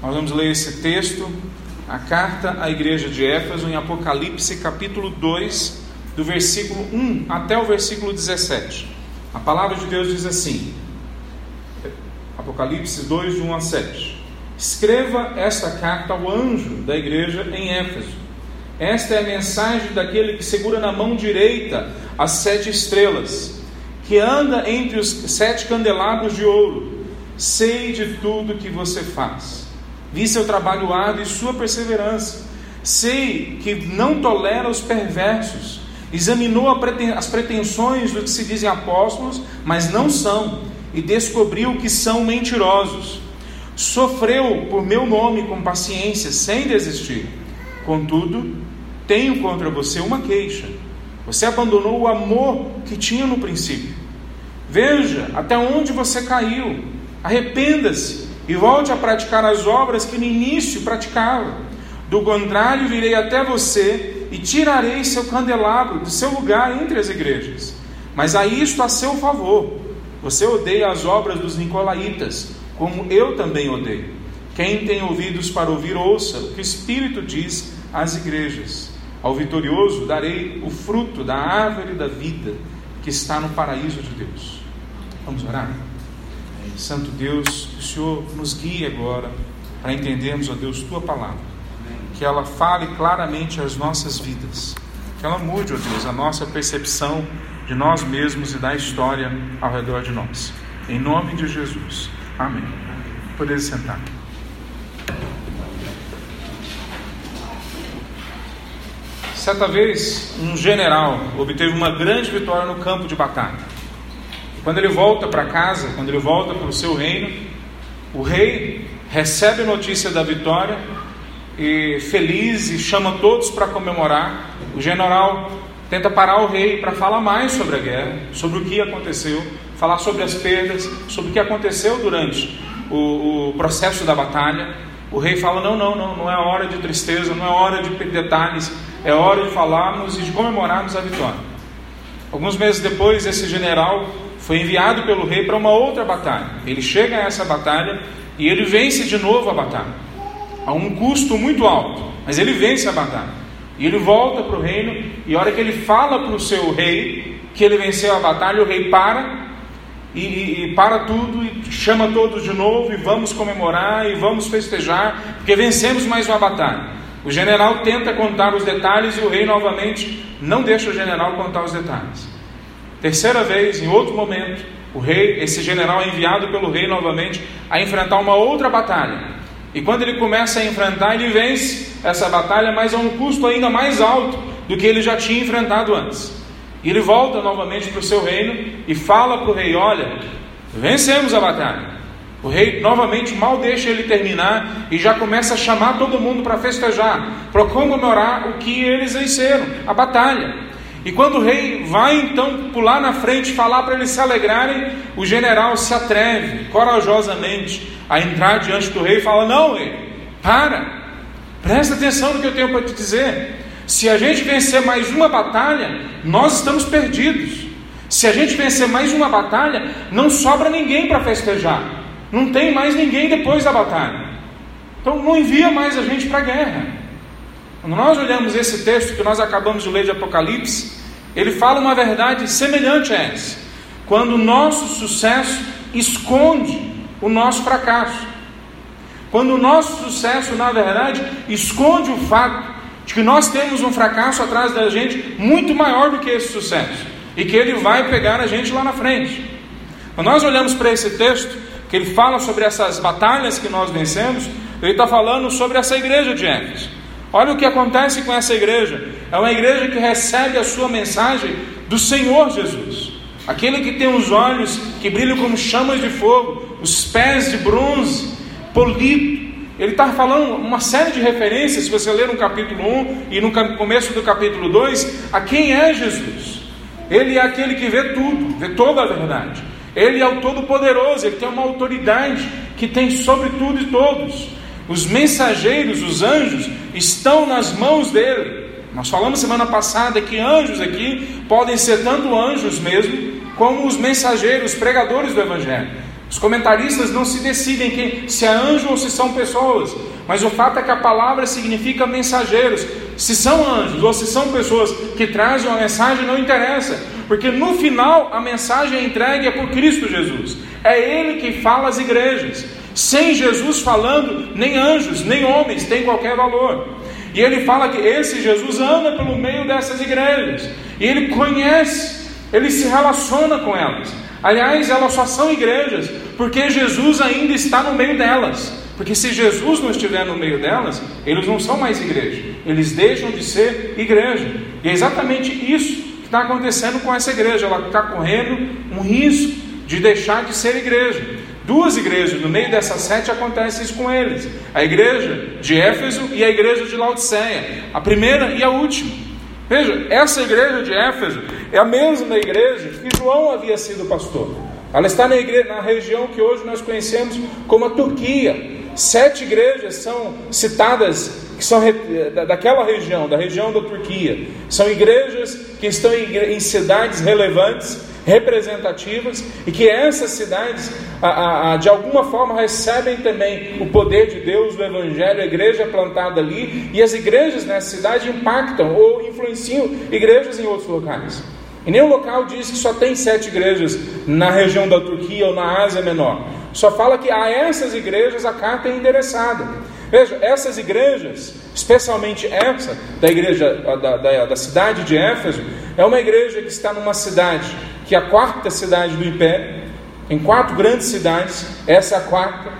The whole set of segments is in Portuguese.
Nós vamos ler esse texto, a carta à igreja de Éfeso, em Apocalipse capítulo 2, do versículo 1 até o versículo 17. A palavra de Deus diz assim: Apocalipse 2, de 1 a 7. Escreva esta carta ao anjo da igreja em Éfeso. Esta é a mensagem daquele que segura na mão direita as sete estrelas, que anda entre os sete candelabros de ouro. Sei de tudo que você faz Vi seu trabalho árduo e sua perseverança. Sei que não tolera os perversos. Examinou as pretensões dos que se dizem apóstolos, mas não são, e descobriu que são mentirosos. Sofreu por meu nome com paciência, sem desistir. Contudo, tenho contra você uma queixa. Você abandonou o amor que tinha no princípio. Veja até onde você caiu. Arrependa-se e volte a praticar as obras que no início praticava. Do contrário, virei até você e tirarei seu candelabro do seu lugar entre as igrejas. Mas a isto a seu favor. Você odeia as obras dos nicolaítas, como eu também odeio. Quem tem ouvidos para ouvir, ouça o que o Espírito diz às igrejas. Ao vitorioso darei o fruto da árvore da vida que está no paraíso de Deus. Vamos orar? Santo Deus, que o Senhor nos guie agora para entendermos, ó Deus, tua palavra. Que ela fale claramente às nossas vidas. Que ela mude, ó Deus, a nossa percepção de nós mesmos e da história ao redor de nós. Em nome de Jesus. Amém. Poder sentar. Certa vez, um general obteve uma grande vitória no campo de batalha. Quando ele volta para casa, quando ele volta para o seu reino, o rei recebe notícia da vitória e feliz e chama todos para comemorar. O general tenta parar o rei para falar mais sobre a guerra, sobre o que aconteceu, falar sobre as perdas, sobre o que aconteceu durante o, o processo da batalha. O rei fala: não, não, não, não é hora de tristeza, não é hora de detalhes, é hora de falarmos e de comemorarmos a vitória. Alguns meses depois, esse general foi enviado pelo rei para uma outra batalha. Ele chega a essa batalha e ele vence de novo a batalha, a um custo muito alto, mas ele vence a batalha. E ele volta para o reino, e a hora que ele fala para o seu rei que ele venceu a batalha, o rei para e, e, e, para tudo e chama todos de novo e vamos comemorar e vamos festejar, porque vencemos mais uma batalha. O general tenta contar os detalhes e o rei novamente não deixa o general contar os detalhes. Terceira vez, em outro momento, o rei, esse general é enviado pelo rei novamente a enfrentar uma outra batalha. E quando ele começa a enfrentar, ele vence essa batalha, mas a um custo ainda mais alto do que ele já tinha enfrentado antes. E ele volta novamente para o seu reino e fala para o rei: Olha, vencemos a batalha. O rei novamente mal deixa ele terminar e já começa a chamar todo mundo para festejar, para comemorar o que eles venceram, a batalha. E quando o rei vai então pular na frente falar para eles se alegrarem, o general se atreve corajosamente a entrar diante do rei e fala: Não, rei, para, presta atenção no que eu tenho para te dizer. Se a gente vencer mais uma batalha, nós estamos perdidos. Se a gente vencer mais uma batalha, não sobra ninguém para festejar. Não tem mais ninguém depois da batalha. Então não envia mais a gente para a guerra. Quando nós olhamos esse texto que nós acabamos de ler de Apocalipse, ele fala uma verdade semelhante a essa. Quando o nosso sucesso esconde o nosso fracasso. Quando o nosso sucesso, na verdade, esconde o fato de que nós temos um fracasso atrás da gente muito maior do que esse sucesso e que ele vai pegar a gente lá na frente. Quando nós olhamos para esse texto, que ele fala sobre essas batalhas que nós vencemos, ele está falando sobre essa igreja de Éfeso. Olha o que acontece com essa igreja. É uma igreja que recebe a sua mensagem do Senhor Jesus. Aquele que tem os olhos que brilham como chamas de fogo, os pés de bronze, polido. Ele está falando uma série de referências, se você ler no capítulo 1 e no começo do capítulo 2, a quem é Jesus. Ele é aquele que vê tudo, vê toda a verdade. Ele é o Todo-Poderoso, ele tem uma autoridade que tem sobre tudo e todos. Os mensageiros, os anjos, estão nas mãos dele. Nós falamos semana passada que anjos aqui podem ser tanto anjos mesmo, como os mensageiros, pregadores do Evangelho. Os comentaristas não se decidem se é anjo ou se são pessoas, mas o fato é que a palavra significa mensageiros. Se são anjos ou se são pessoas que trazem uma mensagem, não interessa, porque no final a mensagem entregue é por Cristo Jesus. É Ele que fala às igrejas. Sem Jesus falando, nem anjos, nem homens têm qualquer valor. E ele fala que esse Jesus anda pelo meio dessas igrejas, e ele conhece, ele se relaciona com elas. Aliás, elas só são igrejas porque Jesus ainda está no meio delas. Porque se Jesus não estiver no meio delas, eles não são mais igreja, eles deixam de ser igreja. E é exatamente isso que está acontecendo com essa igreja. Ela está correndo um risco de deixar de ser igreja. Duas igrejas, no meio dessas sete acontece isso com eles: a igreja de Éfeso e a igreja de Laodiceia, a primeira e a última. Veja, essa igreja de Éfeso é a mesma igreja que João havia sido pastor. Ela está na, igreja, na região que hoje nós conhecemos como a Turquia. Sete igrejas são citadas que são daquela região, da região da Turquia. São igrejas que estão em, em cidades relevantes, representativas, e que essas cidades, a, a, de alguma forma, recebem também o poder de Deus, o Evangelho, a igreja plantada ali, e as igrejas nessa cidade impactam ou influenciam igrejas em outros locais. Em nenhum local diz que só tem sete igrejas na região da Turquia ou na Ásia Menor. Só fala que a essas igrejas a carta é endereçada. Veja, essas igrejas, especialmente essa da igreja da, da, da cidade de Éfeso, é uma igreja que está numa cidade que é a quarta cidade do império, em quatro grandes cidades, essa é a quarta.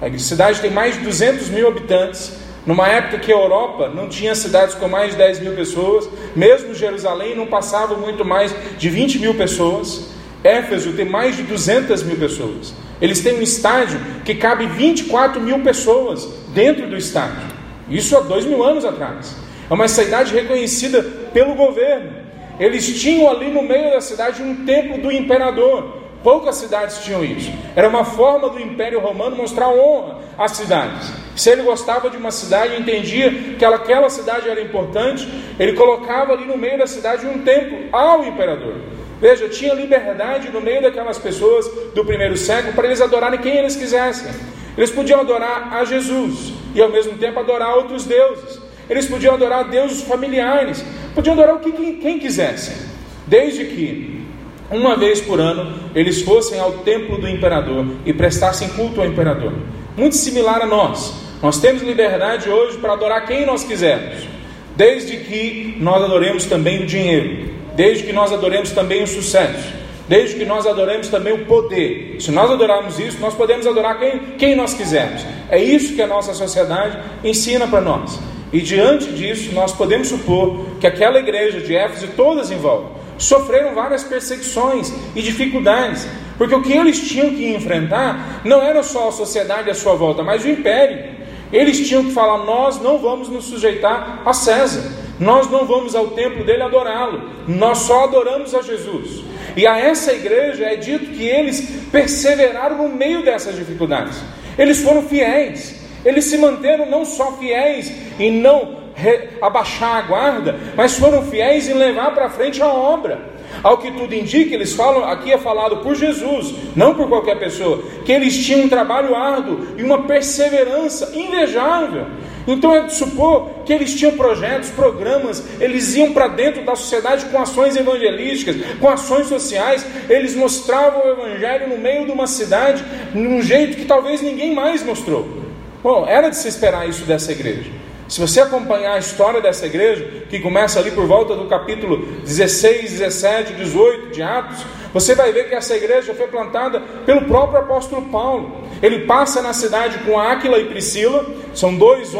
A cidade tem mais de 200 mil habitantes, numa época que a Europa não tinha cidades com mais de 10 mil pessoas, mesmo Jerusalém não passava muito mais de 20 mil pessoas. Éfeso tem mais de 200 mil pessoas. Eles têm um estádio que cabe 24 mil pessoas dentro do estádio. Isso há dois mil anos atrás. É uma cidade reconhecida pelo governo. Eles tinham ali no meio da cidade um templo do imperador. Poucas cidades tinham isso. Era uma forma do Império Romano mostrar honra às cidades. Se ele gostava de uma cidade e entendia que aquela cidade era importante, ele colocava ali no meio da cidade um templo ao imperador. Veja, tinha liberdade no meio daquelas pessoas do primeiro século para eles adorarem quem eles quisessem. Eles podiam adorar a Jesus e ao mesmo tempo adorar outros deuses. Eles podiam adorar deuses familiares, podiam adorar o que quem, quem quisessem, desde que uma vez por ano eles fossem ao templo do imperador e prestassem culto ao imperador. Muito similar a nós. Nós temos liberdade hoje para adorar quem nós quisermos, desde que nós adoremos também o dinheiro, desde que nós adoremos também o sucesso, desde que nós adoremos também o poder. Se nós adorarmos isso, nós podemos adorar quem, quem nós quisermos. É isso que a nossa sociedade ensina para nós. E diante disso, nós podemos supor que aquela igreja de Éfeso e todas em volta sofreram várias perseguições e dificuldades, porque o que eles tinham que enfrentar não era só a sociedade à sua volta, mas o império. Eles tinham que falar: nós não vamos nos sujeitar a César, nós não vamos ao templo dele adorá-lo, nós só adoramos a Jesus. E a essa igreja é dito que eles perseveraram no meio dessas dificuldades, eles foram fiéis, eles se manteram não só fiéis em não abaixar a guarda, mas foram fiéis em levar para frente a obra. Ao que tudo indica, eles falam, aqui é falado por Jesus, não por qualquer pessoa, que eles tinham um trabalho árduo e uma perseverança invejável. Então é de supor que eles tinham projetos, programas, eles iam para dentro da sociedade com ações evangelísticas, com ações sociais, eles mostravam o evangelho no meio de uma cidade, de um jeito que talvez ninguém mais mostrou. Bom, era de se esperar isso dessa igreja. Se você acompanhar a história dessa igreja, que começa ali por volta do capítulo 16, 17, 18 de Atos, você vai ver que essa igreja foi plantada pelo próprio apóstolo Paulo. Ele passa na cidade com Áquila e Priscila, são dois,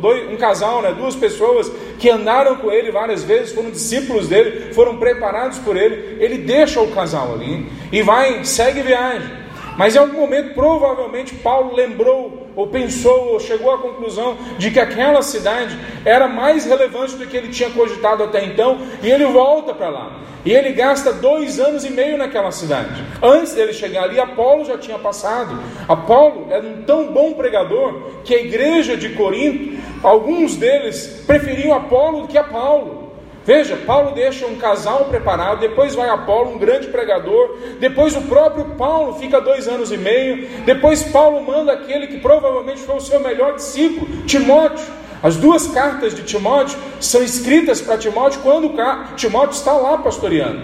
dois um casal, né, duas pessoas que andaram com ele várias vezes, foram discípulos dele, foram preparados por ele. Ele deixa o casal ali e vai, segue viagem. Mas em algum momento, provavelmente, Paulo lembrou, ou pensou, ou chegou à conclusão de que aquela cidade era mais relevante do que ele tinha cogitado até então, e ele volta para lá. E ele gasta dois anos e meio naquela cidade. Antes dele chegar ali, Apolo já tinha passado. Apolo era um tão bom pregador que a igreja de Corinto, alguns deles preferiam Apolo do que a Paulo. Veja, Paulo deixa um casal preparado, depois vai Apolo, um grande pregador, depois o próprio Paulo fica dois anos e meio, depois Paulo manda aquele que provavelmente foi o seu melhor discípulo, Timóteo. As duas cartas de Timóteo são escritas para Timóteo quando Timóteo está lá pastoreando.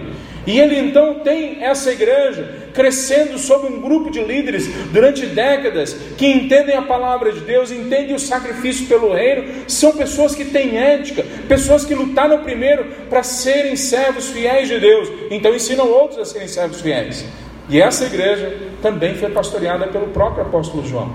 E ele então tem essa igreja crescendo sob um grupo de líderes durante décadas que entendem a palavra de Deus, entendem o sacrifício pelo reino, são pessoas que têm ética, pessoas que lutaram primeiro para serem servos fiéis de Deus, então ensinam outros a serem servos fiéis. E essa igreja também foi pastoreada pelo próprio apóstolo João,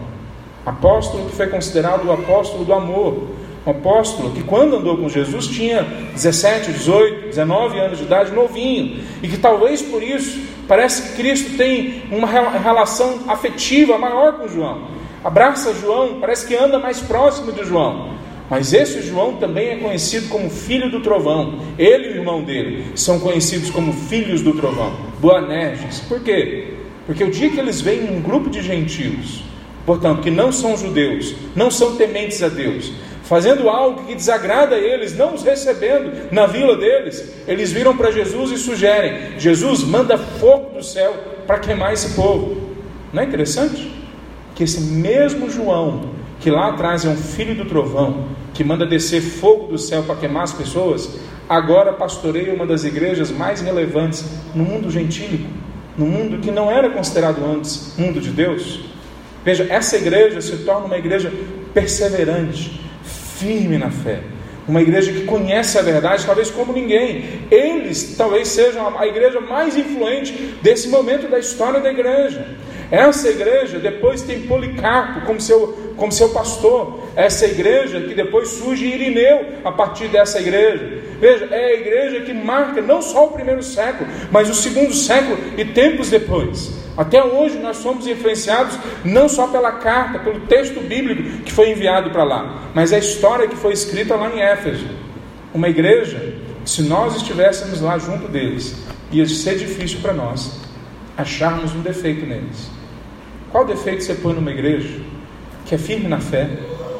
apóstolo que foi considerado o apóstolo do amor um apóstolo que, quando andou com Jesus, tinha 17, 18, 19 anos de idade, novinho, e que talvez por isso parece que Cristo tem uma relação afetiva maior com João. Abraça João, parece que anda mais próximo de João. Mas esse João também é conhecido como filho do trovão. Ele e o irmão dele são conhecidos como filhos do trovão, Boanerges. Por quê? Porque o dia que eles veem um grupo de gentios, portanto, que não são judeus, não são tementes a Deus, fazendo algo que desagrada a eles, não os recebendo na vila deles, eles viram para Jesus e sugerem: Jesus, manda fogo do céu para queimar esse povo. Não é interessante? Que esse mesmo João, que lá atrás é um filho do trovão, que manda descer fogo do céu para queimar as pessoas, agora pastoreia uma das igrejas mais relevantes no mundo gentílico, no mundo que não era considerado antes mundo de Deus. Veja, essa igreja se torna uma igreja perseverante, firme na fé. Uma igreja que conhece a verdade, talvez como ninguém. Eles talvez sejam a igreja mais influente desse momento da história da igreja. Essa igreja depois tem Policarpo como seu, como seu pastor. Essa igreja que depois surge Irineu a partir dessa igreja. Veja, é a igreja que marca não só o primeiro século, mas o segundo século e tempos depois. Até hoje nós somos influenciados não só pela carta, pelo texto bíblico que foi enviado para lá, mas a história que foi escrita lá em Éfeso. Uma igreja, se nós estivéssemos lá junto deles, ia ser difícil para nós acharmos um defeito neles. Qual defeito você põe numa igreja que é firme na fé,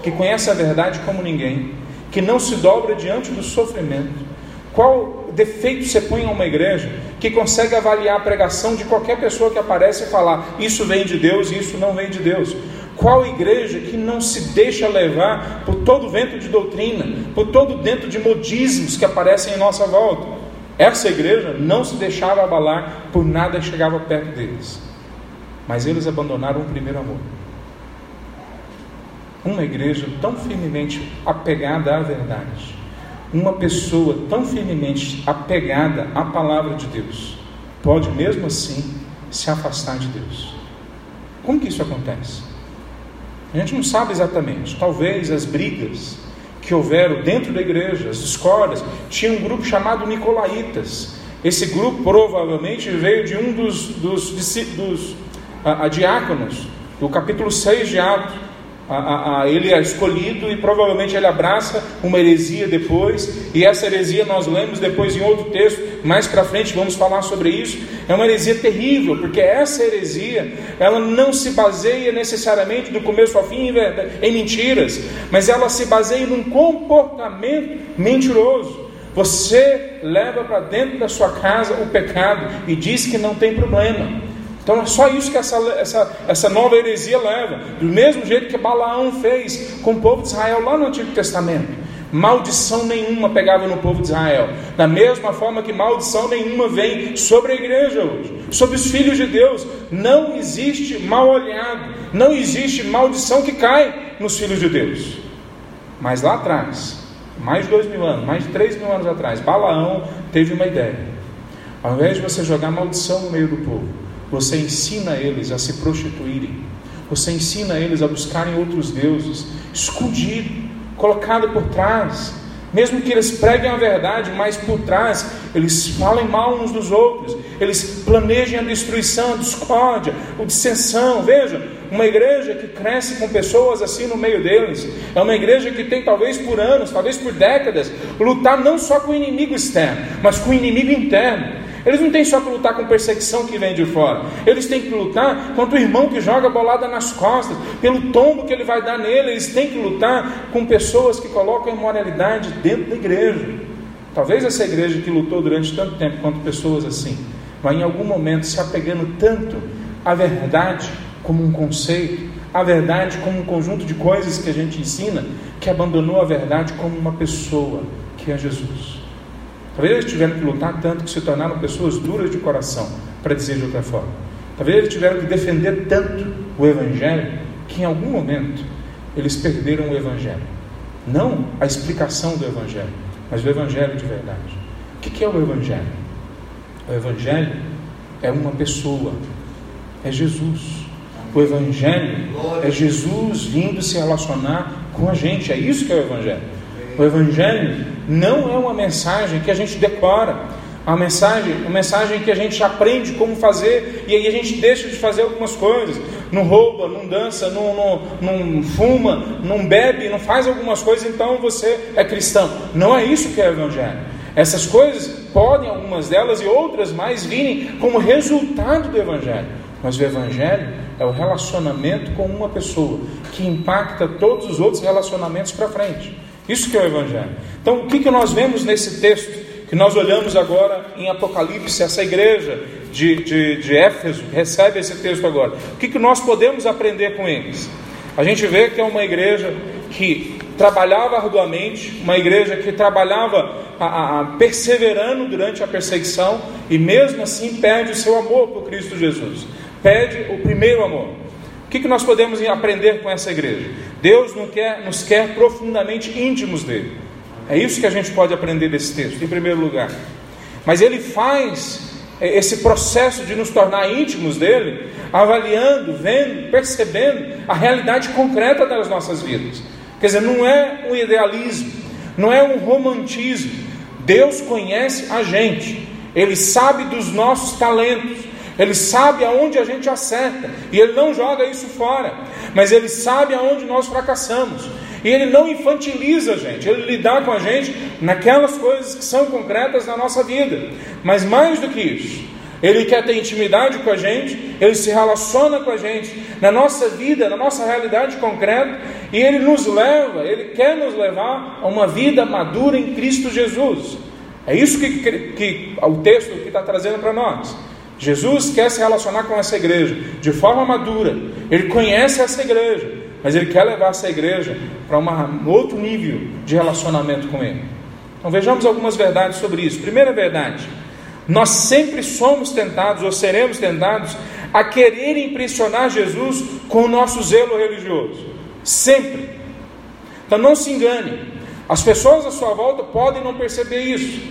que conhece a verdade como ninguém, que não se dobra diante do sofrimento? Qual defeito você põe a uma igreja que consegue avaliar a pregação de qualquer pessoa que aparece e falar isso vem de Deus e isso não vem de Deus? Qual igreja que não se deixa levar por todo vento de doutrina, por todo dentro de modismos que aparecem em nossa volta? Essa igreja não se deixava abalar por nada que chegava perto deles. Mas eles abandonaram o primeiro amor. Uma igreja tão firmemente apegada à verdade, uma pessoa tão firmemente apegada à palavra de Deus, pode mesmo assim se afastar de Deus. Como que isso acontece? A gente não sabe exatamente. Talvez as brigas que houveram dentro da igreja, as discórdias, tinha um grupo chamado Nicolaitas. Esse grupo provavelmente veio de um dos, dos, dos a, a diáconos, do capítulo 6 de Atos. A, a, a, ele é escolhido e provavelmente ele abraça uma heresia depois, e essa heresia nós lemos depois em outro texto, mais para frente vamos falar sobre isso. É uma heresia terrível, porque essa heresia ela não se baseia necessariamente do começo ao fim em mentiras, mas ela se baseia num comportamento mentiroso. Você leva para dentro da sua casa o pecado e diz que não tem problema. Então é só isso que essa, essa, essa nova heresia leva. Do mesmo jeito que Balaão fez com o povo de Israel lá no Antigo Testamento. Maldição nenhuma pegava no povo de Israel. Da mesma forma que maldição nenhuma vem sobre a igreja hoje, sobre os filhos de Deus. Não existe mal olhado, não existe maldição que cai nos filhos de Deus. Mas lá atrás, mais de dois mil anos, mais de três mil anos atrás, Balaão teve uma ideia. Ao invés de você jogar maldição no meio do povo, você ensina eles a se prostituírem. Você ensina eles a buscarem outros deuses, escondido, colocado por trás. Mesmo que eles preguem a verdade, mas por trás eles falem mal uns dos outros, eles planejem a destruição, a discórdia, a dissensão. Veja, uma igreja que cresce com pessoas assim no meio deles, é uma igreja que tem, talvez por anos, talvez por décadas, lutar não só com o inimigo externo, mas com o inimigo interno. Eles não têm só que lutar com perseguição que vem de fora. Eles têm que lutar contra o irmão que joga bolada nas costas, pelo tombo que ele vai dar nele. Eles têm que lutar com pessoas que colocam imoralidade dentro da igreja. Talvez essa igreja que lutou durante tanto tempo quanto pessoas assim, vai em algum momento se apegando tanto à verdade como um conceito, à verdade como um conjunto de coisas que a gente ensina, que abandonou a verdade como uma pessoa, que é Jesus. Talvez eles tiveram que lutar tanto que se tornaram pessoas duras de coração, para dizer de outra forma. Talvez eles tiveram que defender tanto o Evangelho que em algum momento eles perderam o Evangelho. Não a explicação do Evangelho, mas o Evangelho de verdade. O que é o Evangelho? O Evangelho é uma pessoa, é Jesus. O Evangelho é Jesus vindo se relacionar com a gente, é isso que é o Evangelho. O Evangelho não é uma mensagem que a gente decora, é uma mensagem, uma mensagem que a gente aprende como fazer e aí a gente deixa de fazer algumas coisas. Não rouba, não dança, não, não, não fuma, não bebe, não faz algumas coisas, então você é cristão. Não é isso que é o Evangelho. Essas coisas podem, algumas delas e outras mais, virem como resultado do Evangelho. Mas o Evangelho é o relacionamento com uma pessoa que impacta todos os outros relacionamentos para frente. Isso que é o Evangelho. Então, o que, que nós vemos nesse texto? Que nós olhamos agora em Apocalipse, essa igreja de, de, de Éfeso recebe esse texto agora. O que, que nós podemos aprender com eles? A gente vê que é uma igreja que trabalhava arduamente, uma igreja que trabalhava a, a, perseverando durante a perseguição e mesmo assim perde o seu amor por Cristo Jesus, perde o primeiro amor. Que, que nós podemos aprender com essa igreja? Deus não quer, nos quer profundamente íntimos dele. É isso que a gente pode aprender desse texto, em primeiro lugar. Mas ele faz é, esse processo de nos tornar íntimos dele, avaliando, vendo, percebendo a realidade concreta das nossas vidas. Quer dizer, não é um idealismo, não é um romantismo. Deus conhece a gente, Ele sabe dos nossos talentos, Ele sabe aonde a gente acerta, e Ele não joga isso fora, mas Ele sabe aonde nós fracassamos. E Ele não infantiliza a gente, Ele lidar com a gente naquelas coisas que são concretas na nossa vida. Mas mais do que isso, Ele quer ter intimidade com a gente, Ele se relaciona com a gente na nossa vida, na nossa realidade concreta, e Ele nos leva, Ele quer nos levar a uma vida madura em Cristo Jesus. É isso que, que, que o texto que está trazendo para nós. Jesus quer se relacionar com essa igreja de forma madura, Ele conhece essa igreja, mas ele quer levar essa igreja para um outro nível de relacionamento com ele. Então vejamos algumas verdades sobre isso. Primeira verdade: nós sempre somos tentados ou seremos tentados a querer impressionar Jesus com o nosso zelo religioso. Sempre. Então não se engane. As pessoas à sua volta podem não perceber isso.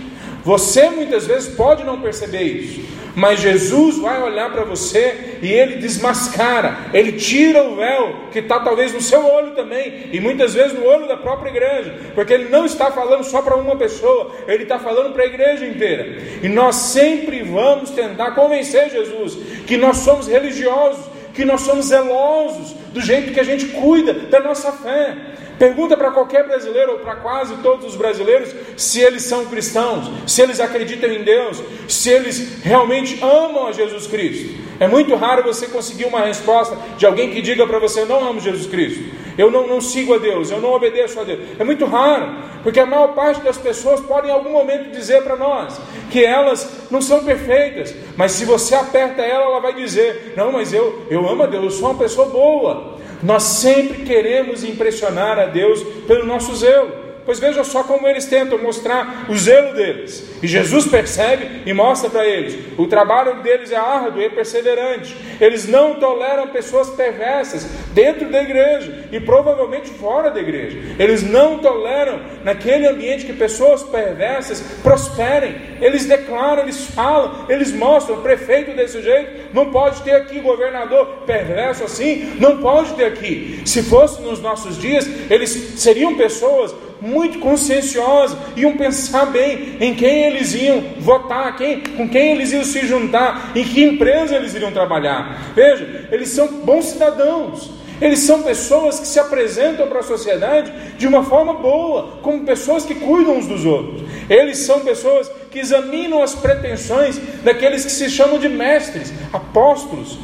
Você muitas vezes pode não perceber isso. Mas Jesus vai olhar para você e ele desmascara, ele tira o véu que está talvez no seu olho também, e muitas vezes no olho da própria igreja, porque ele não está falando só para uma pessoa, ele está falando para a igreja inteira. E nós sempre vamos tentar convencer Jesus que nós somos religiosos, que nós somos zelosos do jeito que a gente cuida da nossa fé. Pergunta para qualquer brasileiro, ou para quase todos os brasileiros, se eles são cristãos, se eles acreditam em Deus, se eles realmente amam a Jesus Cristo. É muito raro você conseguir uma resposta de alguém que diga para você: não amo Jesus Cristo, eu não, não sigo a Deus, eu não obedeço a Deus. É muito raro, porque a maior parte das pessoas podem em algum momento dizer para nós que elas não são perfeitas, mas se você aperta ela, ela vai dizer: Não, mas eu, eu amo a Deus, eu sou uma pessoa boa. Nós sempre queremos impressionar a Deus pelo nosso zelo. Pois veja só como eles tentam mostrar o zelo deles. E Jesus percebe e mostra para eles: o trabalho deles é árduo e perseverante. Eles não toleram pessoas perversas dentro da igreja e provavelmente fora da igreja. Eles não toleram naquele ambiente que pessoas perversas prosperem. Eles declaram, eles falam, eles mostram: prefeito desse jeito não pode ter aqui, governador perverso assim, não pode ter aqui. Se fosse nos nossos dias, eles seriam pessoas muito conscienciosos, iam pensar bem em quem eles iam votar, quem, com quem eles iam se juntar, em que empresa eles iriam trabalhar. Veja, eles são bons cidadãos. Eles são pessoas que se apresentam para a sociedade de uma forma boa, como pessoas que cuidam uns dos outros. Eles são pessoas que examinam as pretensões daqueles que se chamam de mestres, apóstolos,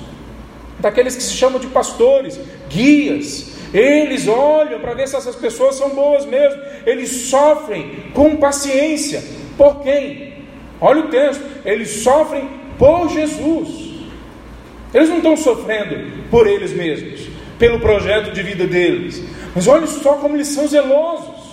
daqueles que se chamam de pastores, guias, eles olham para ver se essas pessoas são boas mesmo. Eles sofrem com paciência Por quem? Olha o texto, eles sofrem por Jesus. Eles não estão sofrendo por eles mesmos, pelo projeto de vida deles. Mas olha só como eles são zelosos.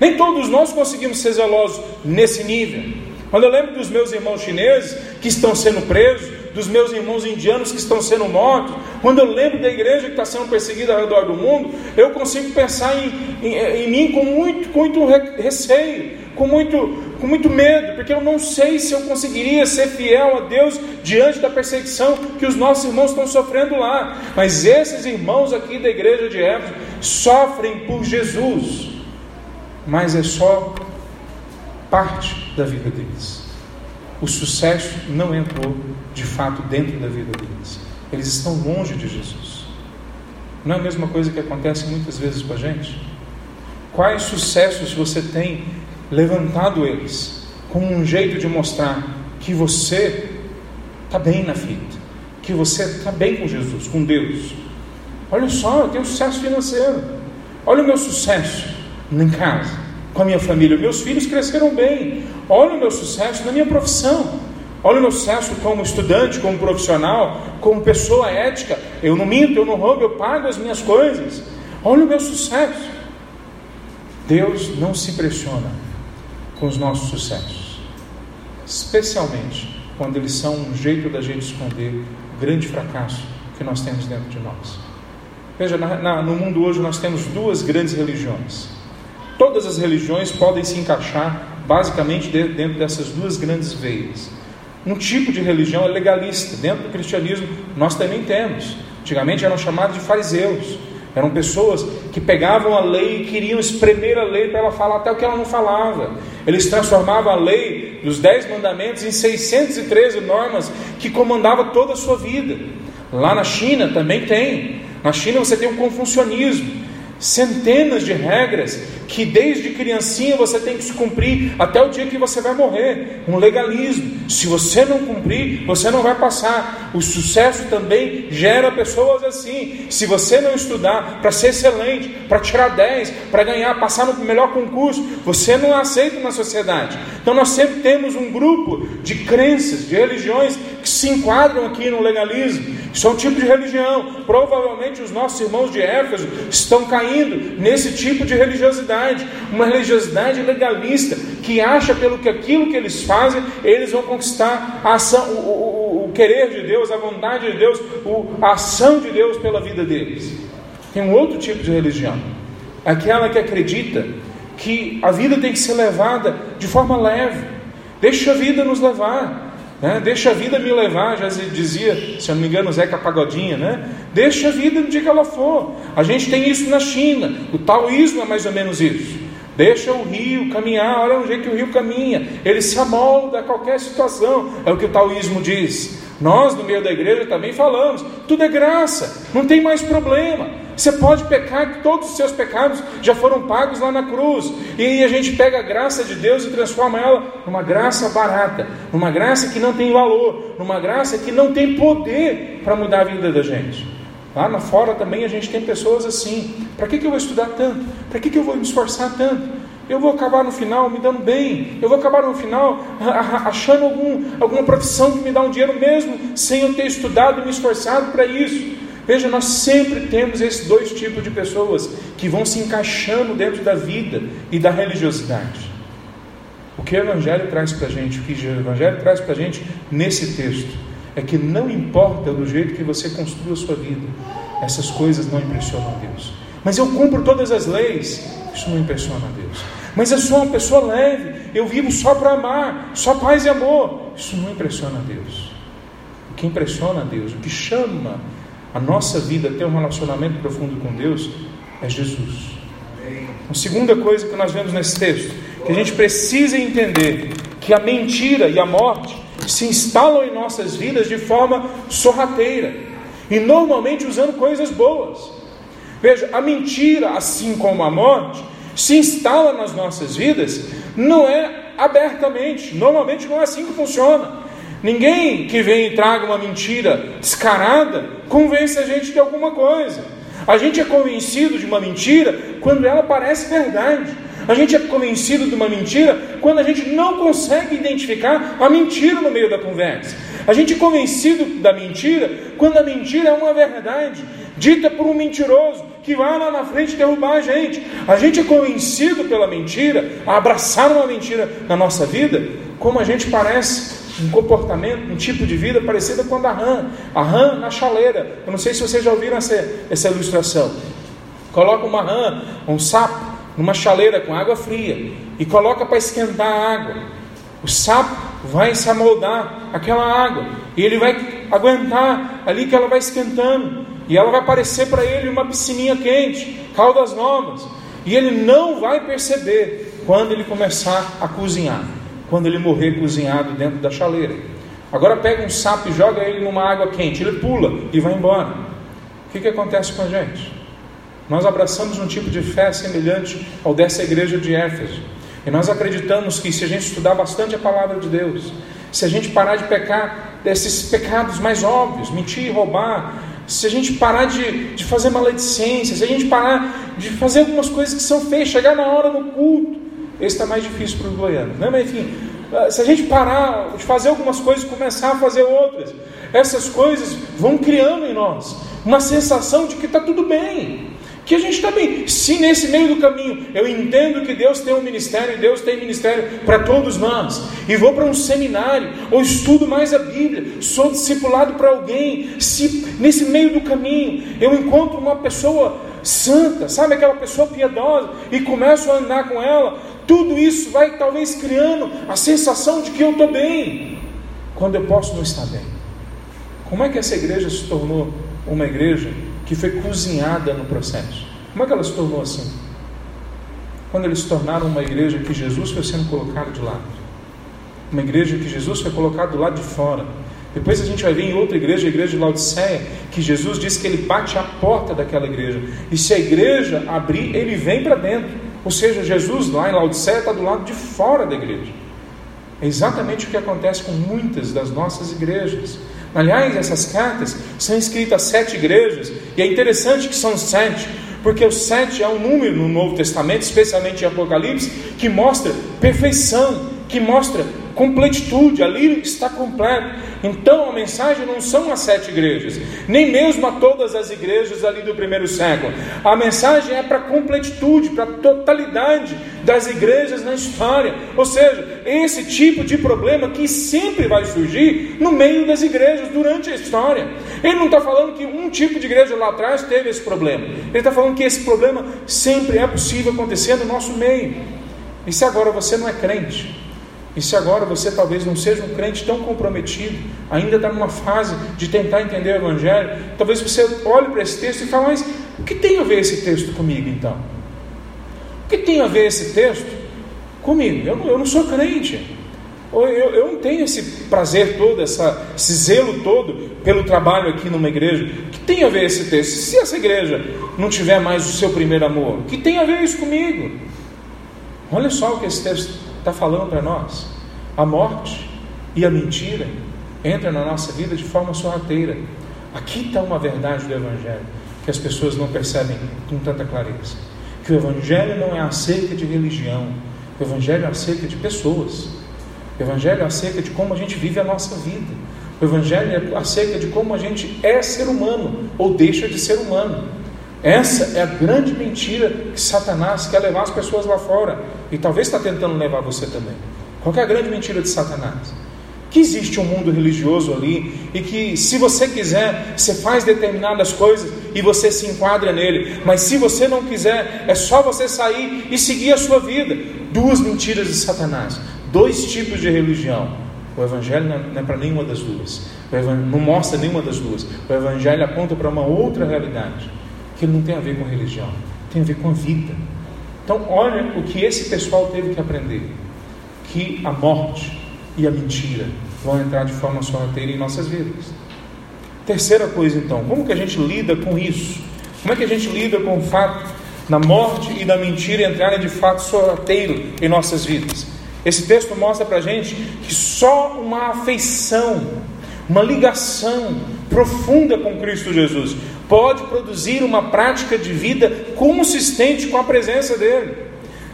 Nem todos nós conseguimos ser zelosos nesse nível. Quando eu lembro dos meus irmãos chineses que estão sendo presos, dos meus irmãos indianos que estão sendo mortos, quando eu lembro da igreja que está sendo perseguida ao redor do mundo, eu consigo pensar em, em, em mim com muito, com muito receio, com muito, com muito medo, porque eu não sei se eu conseguiria ser fiel a Deus diante da perseguição que os nossos irmãos estão sofrendo lá. Mas esses irmãos aqui da igreja de Éfeso sofrem por Jesus, mas é só parte da vida deles. O sucesso não entrou de fato dentro da vida deles. Eles estão longe de Jesus. Não é a mesma coisa que acontece muitas vezes com a gente? Quais sucessos você tem levantado eles como um jeito de mostrar que você está bem na vida, que você está bem com Jesus, com Deus? Olha só, eu tenho sucesso financeiro. Olha o meu sucesso em casa com a minha família. Meus filhos cresceram bem. Olha o meu sucesso na minha profissão. Olha o meu sucesso como estudante, como profissional, como pessoa ética. Eu não minto, eu não roubo, eu pago as minhas coisas. Olha o meu sucesso. Deus não se impressiona com os nossos sucessos, especialmente quando eles são um jeito da gente esconder o grande fracasso que nós temos dentro de nós. Veja, na, na, no mundo hoje nós temos duas grandes religiões Todas as religiões podem se encaixar basicamente dentro dessas duas grandes veias. Um tipo de religião é legalista. Dentro do cristianismo nós também temos. Antigamente eram chamados de fariseus. Eram pessoas que pegavam a lei e queriam espremer a lei para ela falar até o que ela não falava. Eles transformavam a lei dos dez mandamentos em 613 normas que comandava toda a sua vida. Lá na China também tem. Na China você tem o confucionismo centenas de regras que desde criancinha você tem que se cumprir até o dia que você vai morrer. Um legalismo. Se você não cumprir, você não vai passar. O sucesso também gera pessoas assim. Se você não estudar para ser excelente, para tirar 10, para ganhar, passar no melhor concurso, você não é aceito na sociedade. Então nós sempre temos um grupo de crenças, de religiões que se enquadram aqui no legalismo. Isso é um tipo de religião. Provavelmente os nossos irmãos de Éfeso estão caindo nesse tipo de religiosidade, uma religiosidade legalista que acha pelo que aquilo que eles fazem eles vão conquistar a ação, o, o, o querer de Deus, a vontade de Deus, a ação de Deus pela vida deles. Tem um outro tipo de religião, aquela que acredita que a vida tem que ser levada de forma leve. Deixa a vida nos levar. Né? Deixa a vida me levar, já dizia, se eu não me engano, Zeca Pagodinha, né? Deixa a vida no dia que ela for. A gente tem isso na China, o taoísmo é mais ou menos isso. Deixa o rio caminhar, olha o jeito que o rio caminha, ele se amolda a qualquer situação, é o que o taoísmo diz. Nós, no meio da igreja, também falamos: tudo é graça, não tem mais problema. Você pode pecar, todos os seus pecados já foram pagos lá na cruz. E a gente pega a graça de Deus e transforma ela numa graça barata, numa graça que não tem valor, numa graça que não tem poder para mudar a vida da gente. Lá na fora também a gente tem pessoas assim. Para que, que eu vou estudar tanto? Para que, que eu vou me esforçar tanto? Eu vou acabar no final me dando bem. Eu vou acabar no final achando algum, alguma profissão que me dá um dinheiro mesmo sem eu ter estudado e me esforçado para isso. Veja, nós sempre temos esses dois tipos de pessoas que vão se encaixando dentro da vida e da religiosidade. O que o Evangelho traz para a gente, o que o Evangelho traz para a gente nesse texto, é que não importa do jeito que você construa a sua vida, essas coisas não impressionam Deus. Mas eu cumpro todas as leis, isso não impressiona Deus. Mas eu sou uma pessoa leve, eu vivo só para amar, só paz e amor, isso não impressiona Deus. O que impressiona Deus, o que chama a nossa vida ter um relacionamento profundo com Deus é Jesus. A segunda coisa que nós vemos nesse texto, que a gente precisa entender que a mentira e a morte se instalam em nossas vidas de forma sorrateira e normalmente usando coisas boas. Veja, a mentira, assim como a morte, se instala nas nossas vidas não é abertamente, normalmente não é assim que funciona. Ninguém que vem e traga uma mentira descarada convence a gente de alguma coisa. A gente é convencido de uma mentira quando ela parece verdade. A gente é convencido de uma mentira quando a gente não consegue identificar a mentira no meio da conversa. A gente é convencido da mentira quando a mentira é uma verdade dita por um mentiroso que vai lá na frente derrubar a gente. A gente é convencido pela mentira, a abraçar uma mentira na nossa vida, como a gente parece um comportamento, um tipo de vida parecido com a da rã. A rã na chaleira. Eu não sei se vocês já ouviram essa, essa ilustração. Coloca uma rã, um sapo, numa chaleira com água fria e coloca para esquentar a água. O sapo vai se amoldar aquela água e ele vai aguentar ali que ela vai esquentando e ela vai parecer para ele uma piscininha quente, caldas novas, e ele não vai perceber quando ele começar a cozinhar quando ele morrer cozinhado dentro da chaleira. Agora pega um sapo e joga ele numa água quente, ele pula e vai embora. O que, que acontece com a gente? Nós abraçamos um tipo de fé semelhante ao dessa igreja de Éfeso. E nós acreditamos que se a gente estudar bastante a palavra de Deus, se a gente parar de pecar desses pecados mais óbvios, mentir, roubar, se a gente parar de, de fazer maledicência, se a gente parar de fazer algumas coisas que são feias, chegar na hora no culto, esse está mais difícil para os goianos. Né? Mas enfim, ah, se a gente parar de fazer algumas coisas e começar a fazer outras, essas coisas vão criando em nós uma sensação de que está tudo bem. Que a gente está bem. Se nesse meio do caminho eu entendo que Deus tem um ministério e Deus tem ministério para todos nós, e vou para um seminário, ou estudo mais a Bíblia, sou discipulado para alguém, se nesse meio do caminho eu encontro uma pessoa santa, sabe aquela pessoa piedosa, e começo a andar com ela, tudo isso vai talvez criando a sensação de que eu estou bem, quando eu posso não estar bem. Como é que essa igreja se tornou uma igreja que foi cozinhada no processo? Como é que ela se tornou assim? Quando eles se tornaram uma igreja que Jesus foi sendo colocado de lado, uma igreja que Jesus foi colocado do lado de fora. Depois a gente vai ver em outra igreja, a igreja de Laodiceia, que Jesus disse que ele bate a porta daquela igreja. E se a igreja abrir, ele vem para dentro. Ou seja, Jesus lá em Laodiceia está do lado de fora da igreja. É exatamente o que acontece com muitas das nossas igrejas. Aliás, essas cartas são escritas a sete igrejas, e é interessante que são sete, porque o sete é um número no Novo Testamento, especialmente em Apocalipse, que mostra perfeição, que mostra completitude, ali está completo. Então a mensagem não são as sete igrejas, nem mesmo a todas as igrejas ali do primeiro século. A mensagem é para a completitude, para a totalidade das igrejas na história. Ou seja, esse tipo de problema que sempre vai surgir no meio das igrejas durante a história. Ele não está falando que um tipo de igreja lá atrás teve esse problema. Ele está falando que esse problema sempre é possível acontecer no nosso meio. E se agora você não é crente? E se agora você talvez não seja um crente tão comprometido, ainda está numa fase de tentar entender o Evangelho, talvez você olhe para esse texto e fale, mas o que tem a ver esse texto comigo então? O que tem a ver esse texto comigo? Eu não, eu não sou crente. Eu, eu, não tenho esse prazer todo, essa, esse zelo todo pelo trabalho aqui numa igreja. O que tem a ver esse texto? Se essa igreja não tiver mais o seu primeiro amor, o que tem a ver isso comigo? Olha só o que esse texto está falando para nós. A morte e a mentira entram na nossa vida de forma sorrateira. Aqui está uma verdade do Evangelho que as pessoas não percebem com tanta clareza. Que o Evangelho não é acerca de religião, o Evangelho é acerca de pessoas. O Evangelho é acerca de como a gente vive a nossa vida. O Evangelho é acerca de como a gente é ser humano ou deixa de ser humano. Essa é a grande mentira que Satanás quer levar as pessoas lá fora. E talvez está tentando levar você também. Qual é a grande mentira de Satanás? Que existe um mundo religioso ali e que, se você quiser, você faz determinadas coisas e você se enquadra nele. Mas se você não quiser, é só você sair e seguir a sua vida. Duas mentiras de Satanás. Dois tipos de religião. O Evangelho não é para nenhuma das duas. não mostra nenhuma das duas. O Evangelho aponta para uma outra realidade que não tem a ver com religião, tem a ver com a vida. Então, olha o que esse pessoal teve que aprender: que a morte e a mentira vão entrar de forma sorrateira em nossas vidas. Terceira coisa, então, como que a gente lida com isso? Como é que a gente lida com o fato da morte e da mentira entrarem de fato sorrateiro em nossas vidas? Esse texto mostra para gente que só uma afeição, uma ligação profunda com Cristo Jesus pode produzir uma prática de vida consistente com a presença dele.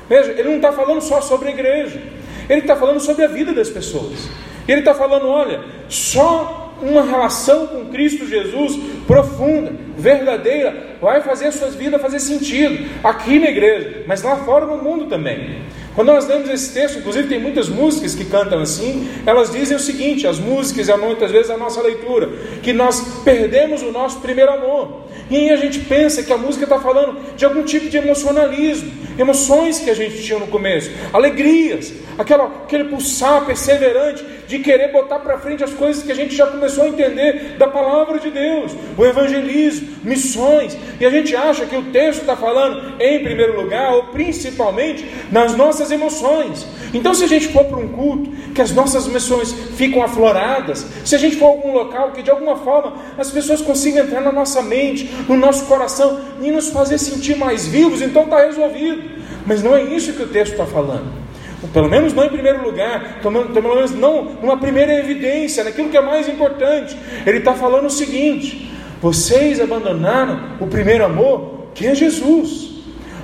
Veja, ele não está falando só sobre a igreja, ele está falando sobre a vida das pessoas. Ele está falando: olha, só uma relação com Cristo Jesus profunda, verdadeira, vai fazer a sua vida fazer sentido aqui na igreja, mas lá fora no mundo também. Quando nós lemos esse texto, inclusive tem muitas músicas que cantam assim, elas dizem o seguinte: as músicas, muitas vezes a nossa leitura, que nós perdemos o nosso primeiro amor. E aí a gente pensa que a música está falando de algum tipo de emocionalismo, emoções que a gente tinha no começo, alegrias, aquela, aquele pulsar perseverante de querer botar para frente as coisas que a gente já começou a entender da palavra de Deus, o evangelismo, missões, e a gente acha que o texto está falando, em primeiro lugar, ou principalmente, nas nossas emoções. Então, se a gente for para um culto, que as nossas emoções ficam afloradas, se a gente for a algum local que de alguma forma as pessoas consigam entrar na nossa mente, no nosso coração e nos fazer sentir mais vivos, então está resolvido. Mas não é isso que o texto está falando. Pelo menos não em primeiro lugar, pelo menos não numa primeira evidência, naquilo que é mais importante. Ele está falando o seguinte: vocês abandonaram o primeiro amor, que é Jesus.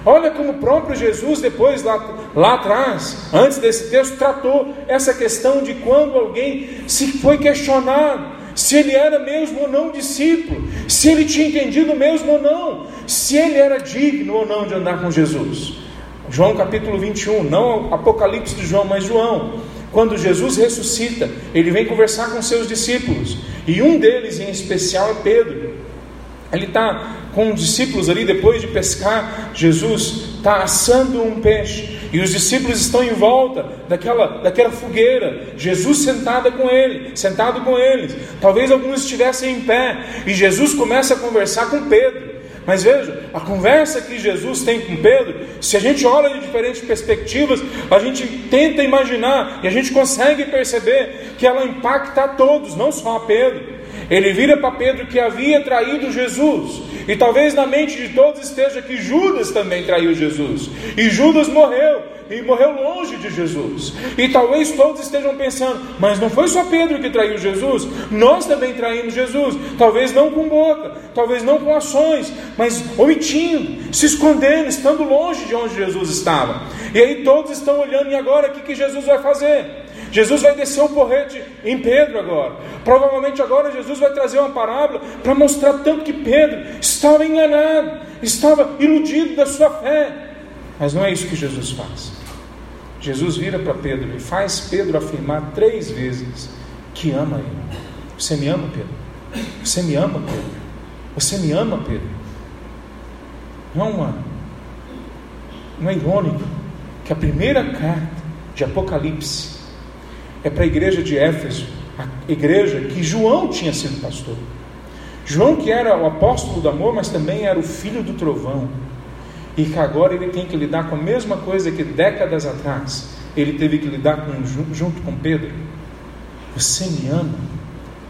Olha como o próprio Jesus, depois lá, lá atrás, antes desse texto, tratou essa questão de quando alguém se foi questionado se ele era mesmo ou não discípulo, se ele tinha entendido mesmo ou não, se ele era digno ou não de andar com Jesus. João capítulo 21, não Apocalipse de João, mas João. Quando Jesus ressuscita, ele vem conversar com seus discípulos, e um deles em especial é Pedro. Ele está com os discípulos ali depois de pescar, Jesus está assando um peixe e os discípulos estão em volta daquela, daquela fogueira, Jesus sentado com ele, sentado com eles. Talvez alguns estivessem em pé e Jesus começa a conversar com Pedro. Mas veja, a conversa que Jesus tem com Pedro, se a gente olha de diferentes perspectivas, a gente tenta imaginar e a gente consegue perceber que ela impacta a todos, não só a Pedro. Ele vira para Pedro que havia traído Jesus, e talvez na mente de todos esteja que Judas também traiu Jesus, e Judas morreu, e morreu longe de Jesus. E talvez todos estejam pensando, mas não foi só Pedro que traiu Jesus, nós também traímos Jesus. Talvez não com boca, talvez não com ações, mas omitindo, se escondendo, estando longe de onde Jesus estava. E aí todos estão olhando, e agora o que, que Jesus vai fazer? Jesus vai descer um porrete em Pedro agora. Provavelmente agora Jesus vai trazer uma parábola para mostrar tanto que Pedro estava enganado, estava iludido da sua fé. Mas não é isso que Jesus faz. Jesus vira para Pedro e faz Pedro afirmar três vezes que ama ele. Você me ama, Pedro? Você me ama, Pedro? Você me ama, Pedro? Não uma. Não é irônico que a primeira carta de Apocalipse é para a igreja de Éfeso, a igreja que João tinha sido pastor. João, que era o apóstolo do amor, mas também era o filho do trovão e que agora ele tem que lidar com a mesma coisa que décadas atrás ele teve que lidar com, junto com Pedro. Você me ama?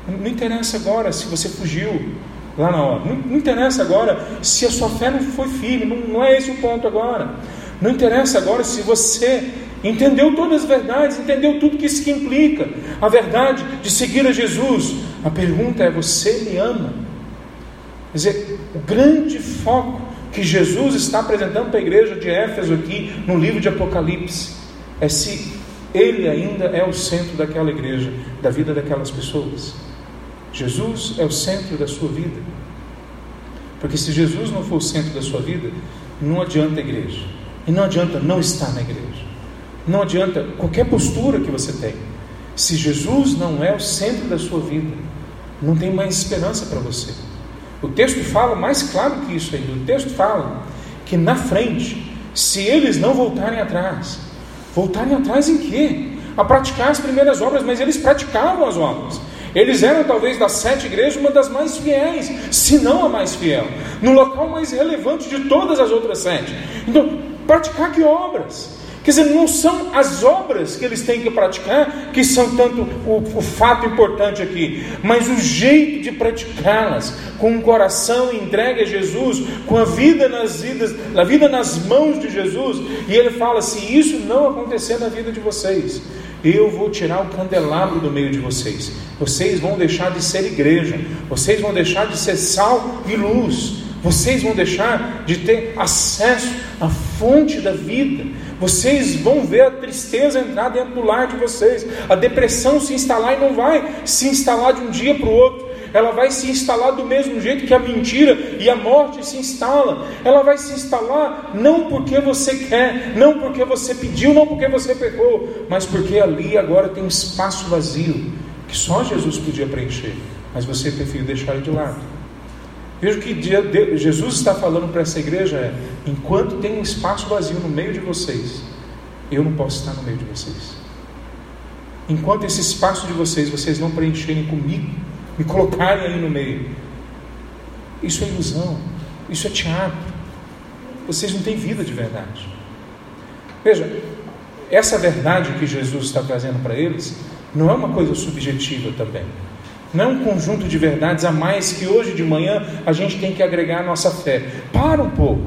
Não interessa agora se você fugiu lá na hora. Não, não interessa agora se a sua fé não foi firme. Não, não é esse o ponto agora. Não interessa agora se você entendeu todas as verdades, entendeu tudo que isso implica. A verdade de seguir a Jesus. A pergunta é: você me ama? Quer dizer, o grande foco que Jesus está apresentando para a igreja de Éfeso aqui no livro de Apocalipse é se ele ainda é o centro daquela igreja, da vida daquelas pessoas. Jesus é o centro da sua vida. Porque se Jesus não for o centro da sua vida, não adianta a igreja. E não adianta não estar na igreja. Não adianta qualquer postura que você tenha. Se Jesus não é o centro da sua vida, não tem mais esperança para você. O texto fala mais claro que isso ainda. O texto fala que na frente, se eles não voltarem atrás, voltarem atrás em quê? A praticar as primeiras obras, mas eles praticavam as obras. Eles eram talvez das sete igrejas uma das mais fiéis, se não a mais fiel, no local mais relevante de todas as outras sete. Então, praticar que obras? Quer dizer, não são as obras que eles têm que praticar que são tanto o, o fato importante aqui, mas o jeito de praticá-las, com um coração entregue a Jesus, com a vida nas a vida nas mãos de Jesus. E ele fala: se isso não acontecer na vida de vocês, eu vou tirar o candelabro do meio de vocês. Vocês vão deixar de ser igreja, vocês vão deixar de ser sal e luz, vocês vão deixar de ter acesso à fonte da vida, Vocês vão ver a tristeza entrar dentro do lar de vocês, a depressão se instalar e não vai se instalar de um dia para o outro. Ela vai se instalar do mesmo jeito que a mentira e a morte se instala. Ela vai se instalar não porque você quer, não porque você pediu, não porque você pecou, mas porque ali agora tem um espaço vazio que só Jesus podia preencher, mas você preferiu deixar ele de lado. Veja que Jesus está falando para essa igreja é: enquanto tem um espaço vazio no meio de vocês, eu não posso estar no meio de vocês. Enquanto esse espaço de vocês, vocês não preencherem comigo, me colocarem aí no meio, isso é ilusão, isso é teatro. Vocês não têm vida de verdade. Veja, essa verdade que Jesus está trazendo para eles não é uma coisa subjetiva também. Não é um conjunto de verdades a mais que hoje de manhã a gente tem que agregar à nossa fé. Para um pouco,